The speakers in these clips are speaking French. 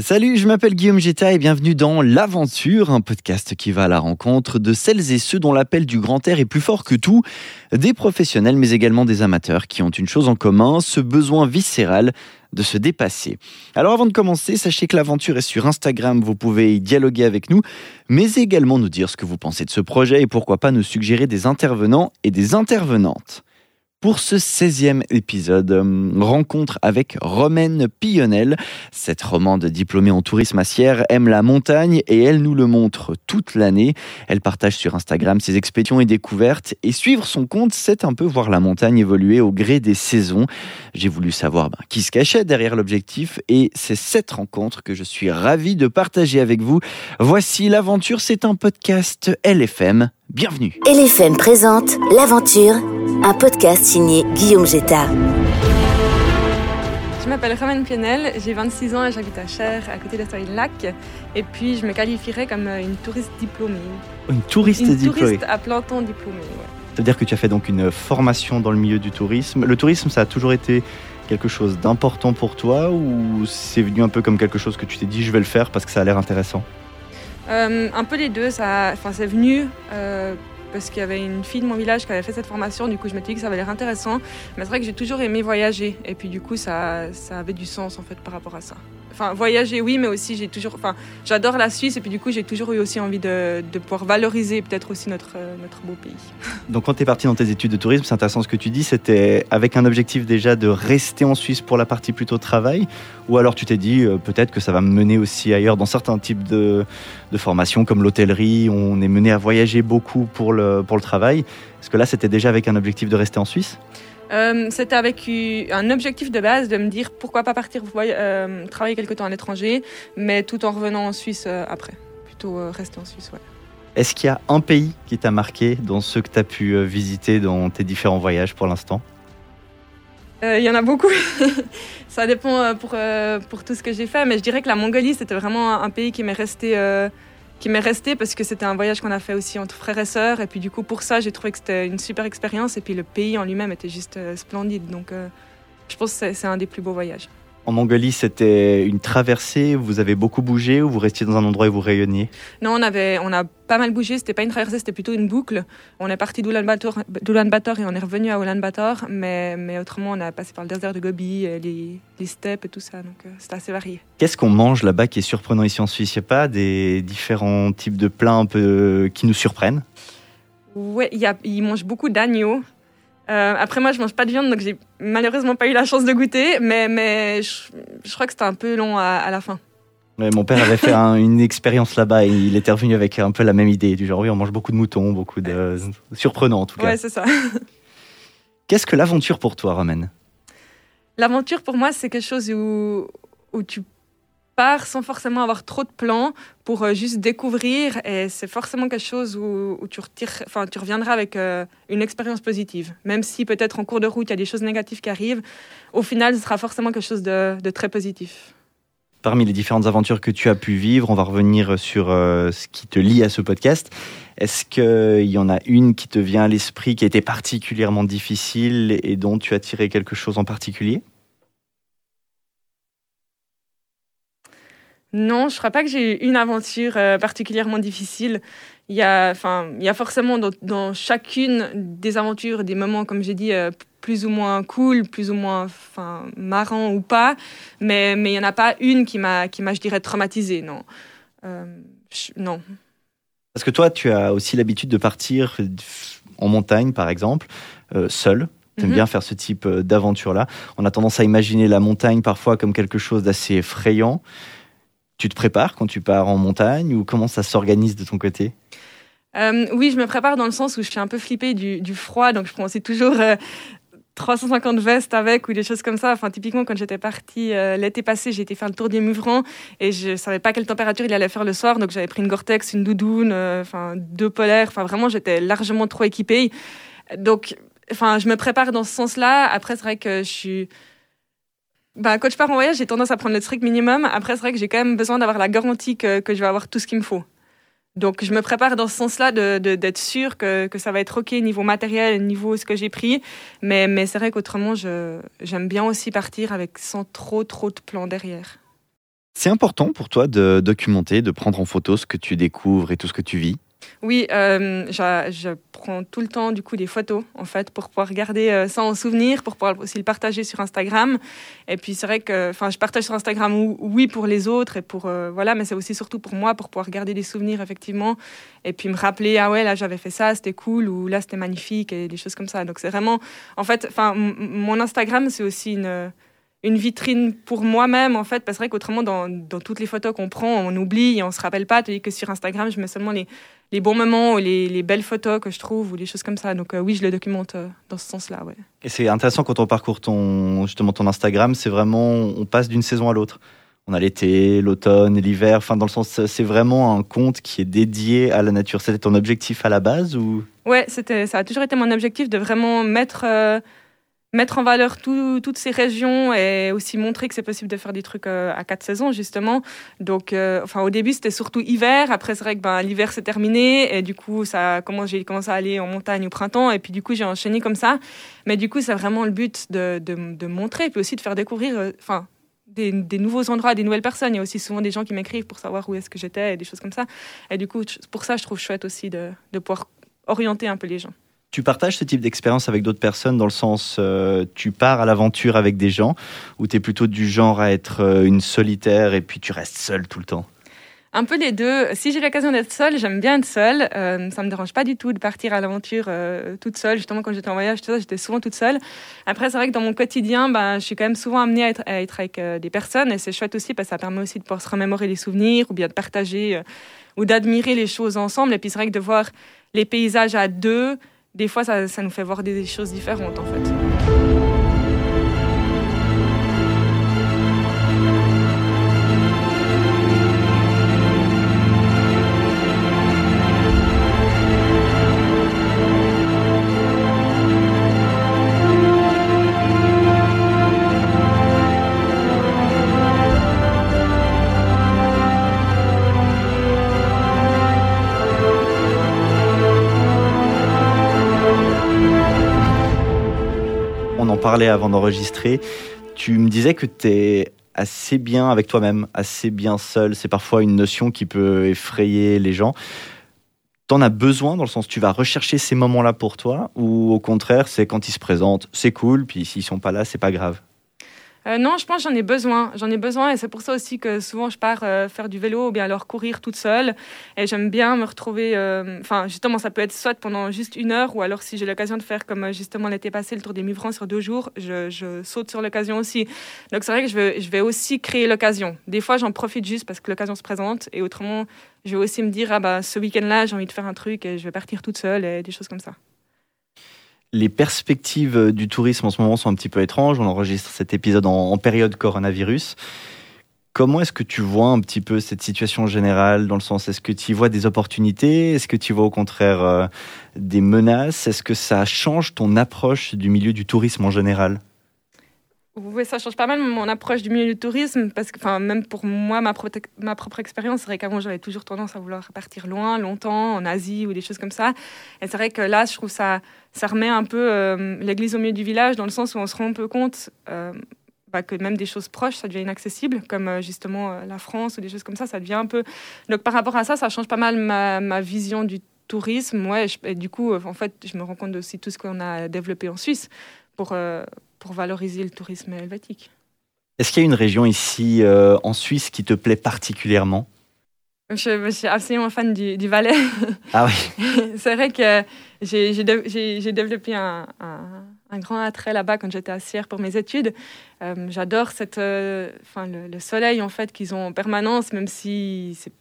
Salut, je m'appelle Guillaume Geta et bienvenue dans L'Aventure, un podcast qui va à la rencontre de celles et ceux dont l'appel du grand air est plus fort que tout, des professionnels mais également des amateurs qui ont une chose en commun, ce besoin viscéral de se dépasser. Alors avant de commencer, sachez que l'aventure est sur Instagram, vous pouvez y dialoguer avec nous, mais également nous dire ce que vous pensez de ce projet et pourquoi pas nous suggérer des intervenants et des intervenantes. Pour ce 16e épisode, rencontre avec Romaine Pillonnel. Cette romande diplômée en tourisme à aime la montagne et elle nous le montre toute l'année. Elle partage sur Instagram ses expéditions et découvertes et suivre son compte, c'est un peu voir la montagne évoluer au gré des saisons. J'ai voulu savoir ben, qui se cachait derrière l'objectif et c'est cette rencontre que je suis ravi de partager avec vous. Voici l'aventure, c'est un podcast LFM. Bienvenue. LFM présente L'aventure, un podcast signé Guillaume Jetta. Je m'appelle Romaine Pienel, j'ai 26 ans et j'habite à Cher, à côté de Lac. Et puis je me qualifierais comme une touriste diplômée. Une touriste une diplômée touriste à planton diplômée, ouais. C'est-à-dire que tu as fait donc une formation dans le milieu du tourisme. Le tourisme, ça a toujours été quelque chose d'important pour toi ou c'est venu un peu comme quelque chose que tu t'es dit je vais le faire parce que ça a l'air intéressant? Euh, un peu les deux, enfin, c'est venu euh, parce qu'il y avait une fille de mon village qui avait fait cette formation, du coup je m'étais dit que ça avait l'air intéressant. Mais c'est vrai que j'ai toujours aimé voyager et puis du coup ça, ça avait du sens en fait par rapport à ça. Enfin, voyager, oui, mais aussi j'ai toujours. Enfin, j'adore la Suisse et puis du coup j'ai toujours eu aussi envie de, pouvoir valoriser peut-être aussi notre, euh, notre beau pays. Donc quand tu es parti dans tes études de tourisme, c'est intéressant ce que tu dis, c'était avec un objectif déjà de rester en Suisse pour la partie plutôt travail Ou alors tu t'es dit euh, peut-être que ça va me mener aussi ailleurs dans certains types de, de formations comme l'hôtellerie, on est mené à voyager beaucoup pour le, pour le travail. Est-ce que là c'était déjà avec un objectif de rester en Suisse? Euh, C'était avec un objectif de base de me dire pourquoi pas partir euh, travailler quelque temps à l'étranger, mais tout en revenant en Suisse euh, après. Plutôt rester en Suisse, ouais. Est-ce qu'il y a un pays qui t'a marqué dans ceux que tu as pu visiter dans tes différents voyages pour l'instant? Il y en a beaucoup. ça dépend pour, pour tout ce que j'ai fait, mais je dirais que la Mongolie, c'était vraiment un, pays qui m'est resté, qui m'est resté parce que c'était un voyage qu'on a fait aussi entre frères et sœurs. Et puis du coup, pour ça, j'ai trouvé que c'était une super expérience. Et puis le pays en lui-même était juste euh, splendide. Donc euh, je pense que c'est- c'est un des plus beaux voyages. En Mongolie, c'était une traversée, vous avez beaucoup bougé ou vous restiez dans un endroit et vous rayonniez? Non, on, avait, on a pas mal bougé. C'était pas une traversée, c'était plutôt une boucle. On est parti d'Ulaanbaatar et on est revenu à Ulaanbaatar. Mais, mais autrement, on a passé par le désert de Gobi, euh, les, les steppes et tout ça. Donc euh, c'était assez varié. Qu'est-ce qu'on mange là-bas qui est surprenant ici en Suisse? Il n'y a pas des différents types de plats un peu euh, qui nous surprennent? Ouais, y a- ils mangent beaucoup d'agneau. Euh, après, moi, je mange pas de viande, donc j'ai malheureusement pas eu la chance de goûter. Mais, mais je, je crois que c'était un peu long à, à la fin. Ouais, Mon père avait fait un- une expérience là-bas et il était revenu avec un peu la même idée, du genre oui, on mange beaucoup de moutons, beaucoup de... Surprenant en tout cas. Ouais, c'est ça. Qu'est-ce que l'aventure pour toi, Romaine? L'aventure, pour moi, c'est quelque chose où, où tu pars sans forcément avoir trop de plans pour euh, juste découvrir. Et c'est forcément quelque chose où, tu, reviendras avec euh, une expérience positive. Même si peut-être en cours de route, il y a des choses négatives qui arrivent, au final, ce sera forcément quelque chose de, de très positif. Parmi les différentes aventures que tu as pu vivre, on va revenir sur euh, ce qui te lie à ce podcast. Est-ce qu'il y en a une qui te vient à l'esprit, qui a été particulièrement difficile et dont tu as tiré quelque chose en particulier? Non, je crois pas que j'ai eu une aventure euh, particulièrement difficile. Il y a, enfin, il y a forcément dans, dans chacune des aventures des moments, comme j'ai dit, euh, plus ou moins cool, plus ou moins, enfin, marrant ou pas. Mais mais il y en a pas une qui m'a, qui m'a, je dirais, traumatisée. Non, Euh, je- non. Parce que toi, tu as aussi l'habitude de partir en montagne, par exemple, seul. Tu aimes Mhm. bien faire ce type d'aventure-là. On a tendance à imaginer la montagne parfois comme quelque chose d'assez effrayant. Tu te prépares quand tu pars en montagne ou comment ça s'organise de ton côté? Euh, oui, je me prépare dans le sens où je suis un peu flippée du, froid, donc je prends aussi toujours euh, 350 vestes avec ou des choses comme ça. Enfin, typiquement, quand j'étais partie euh, l'été passé, j'ai été faire le tour des Mouvrants et je savais pas quelle température il allait faire le soir, donc j'avais pris une Gore-Tex, une doudoune, euh, deux polaires. Enfin, vraiment, j'étais largement trop équipée. Donc, enfin, je me prépare dans ce sens-là. Après, c'est vrai que je suis bah, quand je pars en voyage, j'ai tendance à prendre le strict minimum. Après, c'est vrai que j'ai quand même besoin d'avoir la garantie que, que je vais avoir tout ce qu'il me faut. Donc, je me prépare dans ce sens-là de- de- d'être sûre que, que ça va être OK niveau matériel, niveau ce que j'ai pris. Mais, mais c'est vrai qu'autrement, j'aime bien aussi partir avec sans trop, trop de plans derrière. C'est important pour toi de documenter, de prendre en photo ce que tu découvres et tout ce que tu vis? Oui, euh, je, je, prends tout le temps du coup des photos en fait pour pouvoir garder euh, ça en souvenir, pour pouvoir aussi le partager sur Instagram. Et puis c'est vrai que, enfin, je partage sur Instagram oui pour les autres et pour euh, voilà, mais c'est aussi surtout pour moi pour pouvoir garder des souvenirs effectivement et puis me rappeler ah ouais là j'avais fait ça, c'était cool ou là c'était magnifique et des choses comme ça. Donc c'est vraiment, en fait, enfin mon Instagram c'est aussi une une vitrine pour moi-même, en fait, parce que qu'autrement, dans, dans, toutes les photos qu'on prend, on oublie et on se rappelle pas. Tandis que sur Instagram, je mets seulement les, les bons moments ou les, les, belles photos que je trouve ou des choses comme ça. Donc euh, oui, je le documente euh, dans ce sens-là. Ouais. Et c'est intéressant quand on parcourt ton, justement ton Instagram, c'est vraiment, on passe d'une saison à l'autre. On a l'été, l'automne, l'hiver, enfin dans le sens, c'est vraiment un compte qui est dédié à la nature. C'était ton objectif à la base ou? Ouais, c'était, ça a toujours été mon objectif de vraiment mettre... Euh, mettre en valeur toutes ces régions et aussi montrer que c'est possible de faire des trucs euh, à quatre saisons justement. Donc, euh, enfin au début c'était surtout hiver. Après c'est vrai que ben, l'hiver s'est terminé et du coup ça j'ai commencé à aller en montagne au printemps et puis du coup j'ai enchaîné comme ça. Mais du coup c'est vraiment le but de, de, montrer et puis aussi de faire découvrir. Euh, enfin des, des, nouveaux endroits, des nouvelles personnes. Il y a aussi souvent des gens qui m'écrivent pour savoir où est-ce que j'étais et des choses comme ça. Et du coup, pour ça, je trouve chouette aussi de, de pouvoir orienter un peu les gens. Tu partages ce type d'expérience avec d'autres personnes dans le sens, euh, tu pars à l'aventure avec des gens ou tu es plutôt du genre à être euh, une solitaire et puis tu restes seule tout le temps? Un peu les deux. Si j'ai l'occasion d'être seule, j'aime bien être seule. Euh, ça me dérange pas du tout de partir à l'aventure euh, toute seule. Justement, quand j'étais en voyage, j'étais souvent toute seule. Après, c'est vrai que dans mon quotidien, ben, je suis quand même souvent amenée à être, avec des personnes. Et c'est chouette aussi parce que ça permet aussi de pouvoir se remémorer les souvenirs ou bien de partager ou d'admirer les choses ensemble. Et puis, c'est vrai que de voir les paysages à deux, des fois, ça, nous fait voir des choses différentes en fait. Avant d'enregistrer, tu me disais que tu es assez bien avec toi-même, assez bien seul. C'est parfois une notion qui peut effrayer les gens. T'en as besoin dans le sens tu vas rechercher ces moments-là pour toi ou au contraire c'est quand ils se présentent, c'est cool, puis s'ils sont pas là, c'est pas grave? Euh, non, je pense j'en ai besoin. J'en ai besoin et c'est pour ça aussi que souvent je pars euh, faire du vélo ou bien alors courir toute seule. Et j'aime bien me retrouver. Euh, enfin, justement, ça peut être soit pendant juste une heure ou alors si j'ai l'occasion de faire comme justement l'été passé, le tour des Mivrants sur deux jours, je, saute sur l'occasion aussi. Donc c'est vrai que je vais, je vais aussi créer l'occasion. Des fois, j'en profite juste parce que l'occasion se présente et autrement, je vais aussi me dire ah bah ce week-end-là, j'ai envie de faire un truc et je vais partir toute seule et des choses comme ça les perspectives euh, du tourisme en ce moment sont un petit peu étranges. On enregistre cet épisode en, période coronavirus. Comment est-ce que tu vois un petit peu cette situation générale dans le sens est-ce que tu y vois des opportunités? Est-ce que tu vois au contraire euh, des menaces? Est-ce que ça change ton approche du milieu du tourisme en général? Oui, ça change pas mal mon approche du milieu du tourisme, parce que même pour moi, ma, propre expérience, c'est vrai qu'avant, j'avais toujours tendance à vouloir partir loin, longtemps, en Asie ou des choses comme ça. Et c'est vrai que là, je trouve ça, ça remet un peu euh, l'église au milieu du village, dans le sens où on se rend un peu compte euh, bah, que même des choses proches, ça devient inaccessible, comme euh, justement la France ou des choses comme ça, ça devient un peu... Donc par rapport à ça, ça change pas mal ma, vision du tourisme. Ouais, et du coup, en fait, je me rends compte aussi tout ce qu'on a développé en Suisse pour pour valoriser le tourisme helvétique. Est-ce qu'il y a une région ici euh, en Suisse qui te plaît particulièrement? Je, suis absolument fan du, Valais. Ah oui. c'est vrai que j'ai développé un, un, grand attrait là-bas quand j'étais à Sierre pour mes études. Euh, j'adore cette, euh, enfin le, le, soleil en fait qu'ils ont en permanence, même si c'est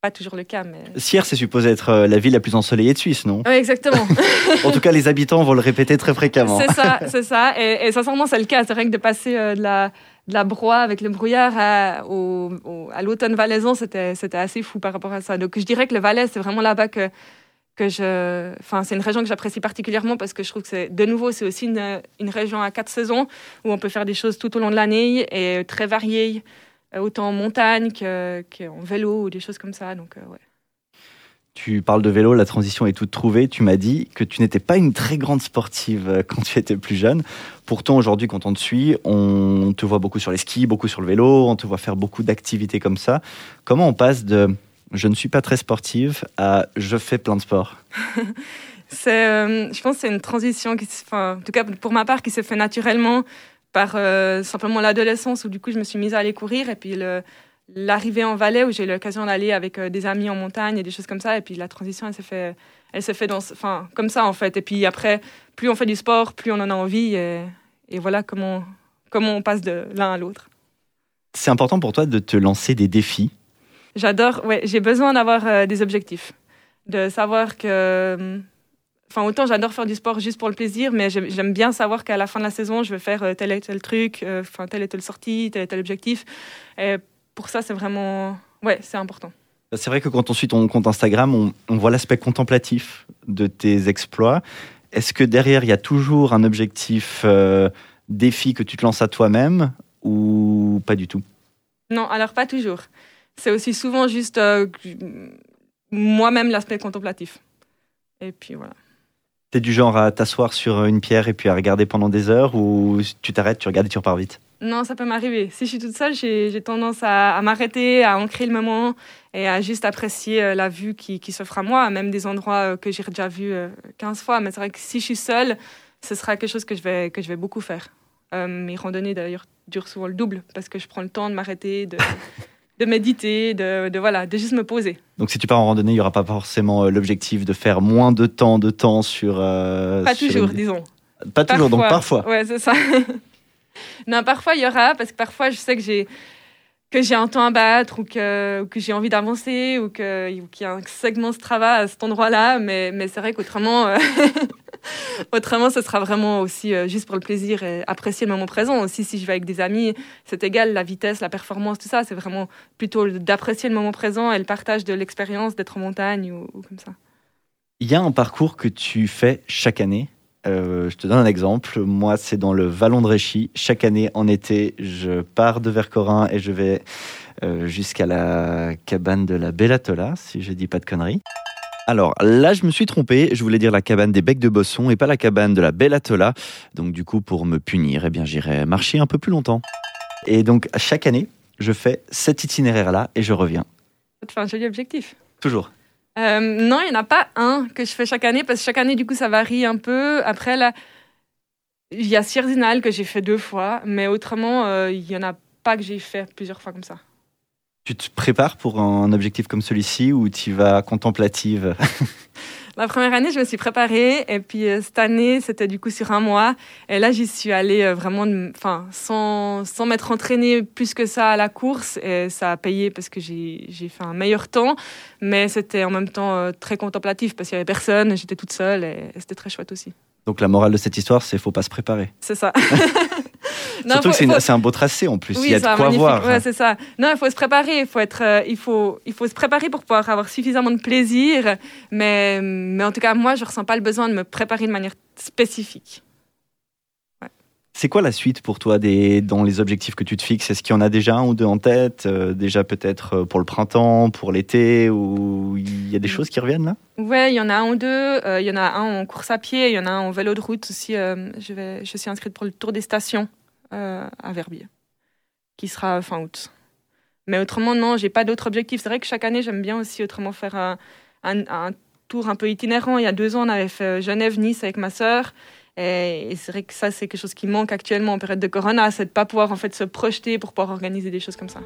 pas toujours le cas. Mais... Sierre, c'est supposé être euh, la ville la plus ensoleillée de Suisse, non? Oui, exactement. en tout cas, les habitants vont le répéter très fréquemment. C'est ça, c'est ça. Et, sincèrement, c'est le cas. C'est vrai que de passer euh, de la de la broie avec le brouillard à, au, à l'automne valaisan, c'était, c'était assez fou par rapport à ça. Donc je dirais que le Valais, c'est vraiment là-bas que, que je... Enfin, c'est une région que j'apprécie particuliellement parce que je trouve que c'est, de nouveau, c'est aussi une, une région à quatre saisons où on peut faire des choses tout au long de l'année et très variées. Euh, autant en montagne qu'en vélo ou des choses comme ça. Donc, euh, ouais. Tu parles de vélo, la transition est toute trouvée. Tu m'as dit que tu n'étais pas une très grande sportive euh, quand tu étais plus jeune. Pourtant, aujourd'hui, quand on te suit, on te voit beaucoup sur les skis, beaucoup sur le vélo, on te voit faire beaucoup d'activités comme ça. Comment on passe de je ne suis pas très sportive à je fais plein de sport c'est, euh, Je pense que c'est une transition, qui, enfin, en tout cas pour ma part, qui s'est fait naturellement par euh, simplement l'adolescence où du coup je me suis mise à aller courir et puis l'arrivée en Valais où j'ai eu l'occasion d'aller avec euh, des amis en montagne et des choses comme ça. Et puis la transition, elle s'est fait, elle s'est fait dans, enfin, comme ça en fait. Et puis après, plus on fait du sport, plus on en a envie. Et, et voilà comment, comment on passe de l'un à l'autre. C'est important pour toi de te lancer des défis? J'adore, ouais, j'ai besoin d'avoir euh, des objectifs. De savoir que. Enfin, autant j'adore faire du sport juste pour le plaisir, mais j'aime bien savoir qu'à la fin de la saison, je vais faire euh, tel et tel truc, enfin, telle et telle sortie, tel et tel objectif. Et pour ça, c'est vraiment. Ouais, c'est important. C'est vrai que quand on suit ton compte Instagram, on, voit l'aspect contemplatif de tes exploits. Est-ce que derrière, il y a toujours un objectif euh, défi que tu te lances à toi-même ou pas du tout? Non, alors pas toujours. C'est aussi souvent juste euh, moi-même l'aspect contemplatif. Et puis voilà. T'es du genre à t'asseoir sur une pierre et puis à regarder pendant des heures ou tu t'arrêtes, tu regardes et tu repars vite? Non, ça peut m'arriver. Si je suis toute seule, j'ai tendance à, m'arrêter, à ancrer le moment et à juste apprécier euh, la vue qui, qui s'offre à moi, même des endroits euh, que j'ai déjà vus 15 euh, fois. Mais c'est vrai que si je suis seule, ce sera quelque chose que je vais, que je vais beaucoup faire. mes randonnées, d'ailleurs, durent souvent le double parce que je prends le temps de m'arrêter, de, de méditer, de, de, voilà, de juste me poser. Donc si tu pars en randonnée, il n'y aura pas forcément l'objectif de faire moins de temps de temps sur... pas toujours, disons. Pas toujours, donc parfois. Ouais, c'est ça. non, parfois il y aura, parce que parfois je sais que j'ai que j'ai un temps à battre ou que, que j'ai envie d'avancer ou qu'il y a un segment de travail à cet endroit-là. Mais, mais c'est vrai qu'autrement, euh, autrement, ce sera vraiment aussi euh, juste pour le plaisir et apprécier le moment présent. Aussi, si je vais avec des amis, c'est égal, la vitesse, la performance, tout ça. C'est vraiment plutôt d'apprécier le moment présent et le partage de l'expérience d'être en montagne ou, comme ça. Il y a un parcours que tu fais chaque année euh, je te donne un exemple. Moi, c'est dans le Vallon de Réchy. Chaque année, en été, je pars de Vercorin et je vais euh, jusqu'à la cabane de la Bellatola, si je dis pas de conneries. Alors là, je me suis trompé. Je voulais dire la cabane des Becs de Bosson et pas la cabane de la Bellatola. Donc du coup, pour me punir, eh bien, j'irai marcher un peu plus longtemps. Et donc, chaque année, je fais cet itinéraire-là et je reviens. Ça te fait un joli objectif. Toujours. Euh, non, il n'y en a pas un que je fais chaque année parce que chaque année, du coup, ça varie un peu. Après, là, il y a Sierzinal que j'ai fait deux fois, mais autrement, euh, il n'y en a pas que j'ai fait plusieurs fois comme ça. Tu te prépares pour un objectif comme celui-ci ou tu vas contemplative? La première année, je me suis préparée et puis euh, cette année, c'était du coup sur un mois. Et là, j'y suis allée euh, vraiment, enfin, sans, sans m'être entraînée plus que ça à la course. Et ça a payé parce que j'ai fait un meilleur temps. Mais c'était en même temps euh, très contemplatif parce qu'il n'y avait personne, j'étais toute seule et c'était très chouette aussi. Donc la morale de cette histoire, c'est faut pas se préparer. C'est ça. Surtout que c'est un beau tracé en plus. il y a de quoi voir. Ouais, c'est ça. Non, il faut se préparer. Il faut être, euh, il faut, il faut se préparer pour pouvoir avoir suffisamment de plaisir. Mais, mais en tout cas, moi, je ressens pas le besoin de me préparer de manière spécifique. C'est quoi la suite pour toi des, dans les objectifs que tu te fixes? Est-ce qu'il y en a déjà un ou deux en tête euh, Déjà peut-être euh, pour le printemps, pour l'été Ou il y a des choses qui reviennent là? Ouais, il y en a un ou deux. Euh, il y en a un en course à pied, il y en a un en vélo de route aussi. je, vais, je suis inscrite pour le Tour des stations à Verbier, qui sera fin août. Mais autrement, non, j'ai pas d'autres objectifs. C'est vrai que chaque année, j'aime bien aussi autrement faire un, tour un peu itinérant. Il y a deux ans, on avait fait Genève-Nice avec ma sœur. Et, c'est vrai que ça, c'est quelque chose qui manque actuellement en période de corona, c'est de pas pouvoir en fait se projeter pour pouvoir organiser des choses comme ça.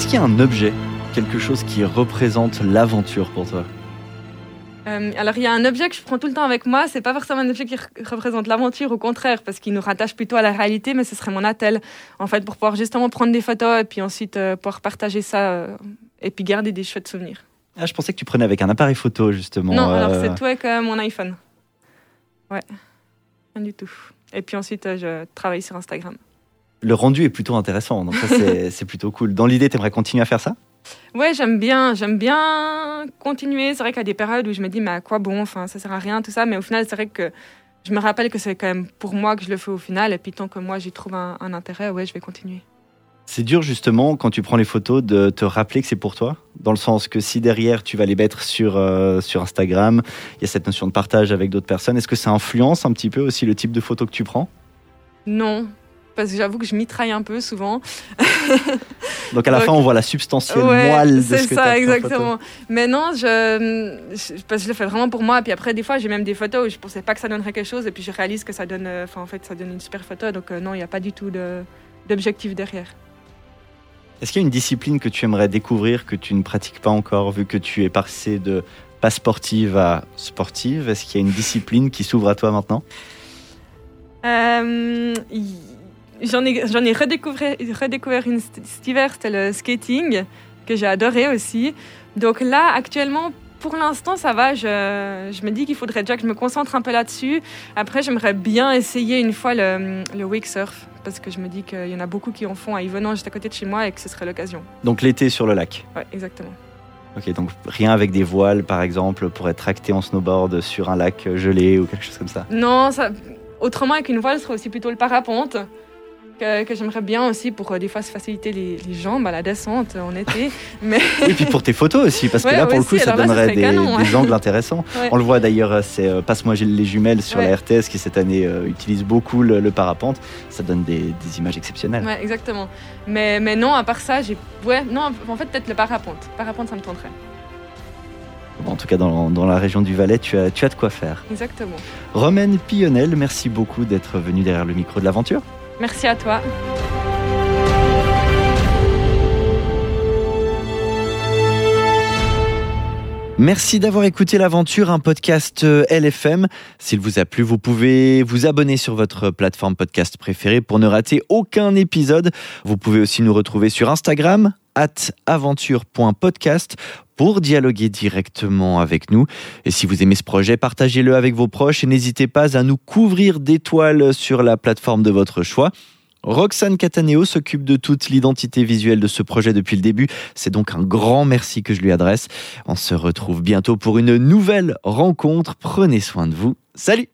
Est-ce qu'il y a un objet, quelque chose qui représente l'aventure pour toi? Euh, alors, il y a un objet que je prends tout le temps avec moi. C'est pas forcément un objet qui re- représente l'aventure, au contraire, parce qu'il nous rattache plutôt à la réalité, mais ce serait mon attel, en fait, pour pouvoir justement prendre des photos et puis ensuite euh, pouvoir partager ça euh, et puis garder des chouettes souvenirs. Ah, je pensais que tu prenais avec un appareil photo, justement. non, alors c'est tout avec mon iPhone. Ouais, rien du tout. Et puis ensuite, je travaille sur Instagram. Le rendu est plutôt intéressant, donc ça, c'est plutôt cool. Dans l'idée, tu aimerais continuer à faire ça? Ouais, j'aime bien, j'aime bien continuer. C'est vrai qu'il y a des périodes où je me dis, mais à quoi bon? Enfin, ça sert à rien, tout ça. Mais au final, c'est vrai que je me rappelle que c'est quand même pour moi que je le fais au final. Et puis tant que moi, j'y trouve un, un intérêt, ouais, je vais continuer. C'est dur justement quand tu prends les photos de te rappeler que c'est pour toi, dans le sens que si derrière tu vas les mettre sur, euh, sur Instagram, il y a cette notion de partage avec d'autres personnes, est-ce que ça influence un petit peu aussi le type de photos que tu prends? Non, parce que j'avoue que je mitraille un peu souvent. Donc à la Donc- fin on voit la substantielle Ouais, moelle de c'est ce que ça, exactement. Mais non, je, je, parce que je le fais vraiment pour moi. Puis après, des fois, j'ai même des photos où je pensais pas que ça donnerait quelque chose. Et puis je réalise que ça donne, euh, enfin, en fait, ça donne une super photo. Donc euh, non, il n'y a pas du tout de- d'objectif derrière. Est-ce qu'il y a une discipline que tu aimerais découvrir que tu ne pratiques pas encore, vu que tu es passé de pas sportive à sportive? Est-ce qu'il y a une discipline qui s'ouvre à toi maintenant? Euh, y- J'en ai, j'en ai redécouvert, redécouvert une cet hiver, c'était le skating, que j'ai adoré aussi. Donc là, actuellement, pour l'instant, ça va. Je, je me dis qu'il faudrait déjà que je me concentre un peu là-dessus. Après, j'aimerais bien essayer une fois le, le wake surf, parce que je me dis qu'il y en a beaucoup qui en font à Yvonne, juste à côté de chez moi, et que ce serait l'occasion. Donc l'été sur le lac. Ouais, exactement. Ok, donc rien avec des voiles par exemple pour être tracté en snowboard sur un lac gelé ou quelque chose comme ça. Non, ça, autrement, avec une voile, ce serait aussi plutôt le parapente. Que, que j'aimerais bien aussi pour euh, des fois se faciliter les, les jambes à la descente en été. Mais Et puis pour tes photos aussi, parce que Ouais, là pour le coup ça là, donnerait des, canon, ouais. des angles intéressants. Ouais. On le voit d'ailleurs, euh, c'est euh, Passe-moi les jumelles sur la RTS qui cette année euh, utilise beaucoup le, le parapente. Ça donne des, des images exceptionnelles. Exactement. Mais, mais non, à part ça, j'ai. Ouais, non, en fait, peut-être le parapente. Parapente, ça me tenterait. En tout cas dans, dans la région du Valais, tu as, tu as de quoi faire. Exactement. Romaine Pillonnel, merci beaucoup d'être venue derrière le micro de l'aventure. Merci à toi. Merci d'avoir écouté l'aventure, un podcast euh, LFM. S'il vous a plu, vous pouvez vous abonner sur votre plateforme podcast préférée pour ne rater aucun épisode. Vous pouvez aussi nous retrouver sur Instagram, at aventure.podcast pour dialoguer directement avec nous. Et si vous aimez ce projet, partagez-le avec vos proches et n'hésitez pas à nous couvrir d'étoiles sur la plateforme de votre choix. Roxane Cataneo s'occupe de toute l'identité visuelle de ce projet depuis le début. C'est donc un grand merci que je lui adresse. On se retrouve bientôt pour une nouvelle rencontre. Prenez soin de vous. Salut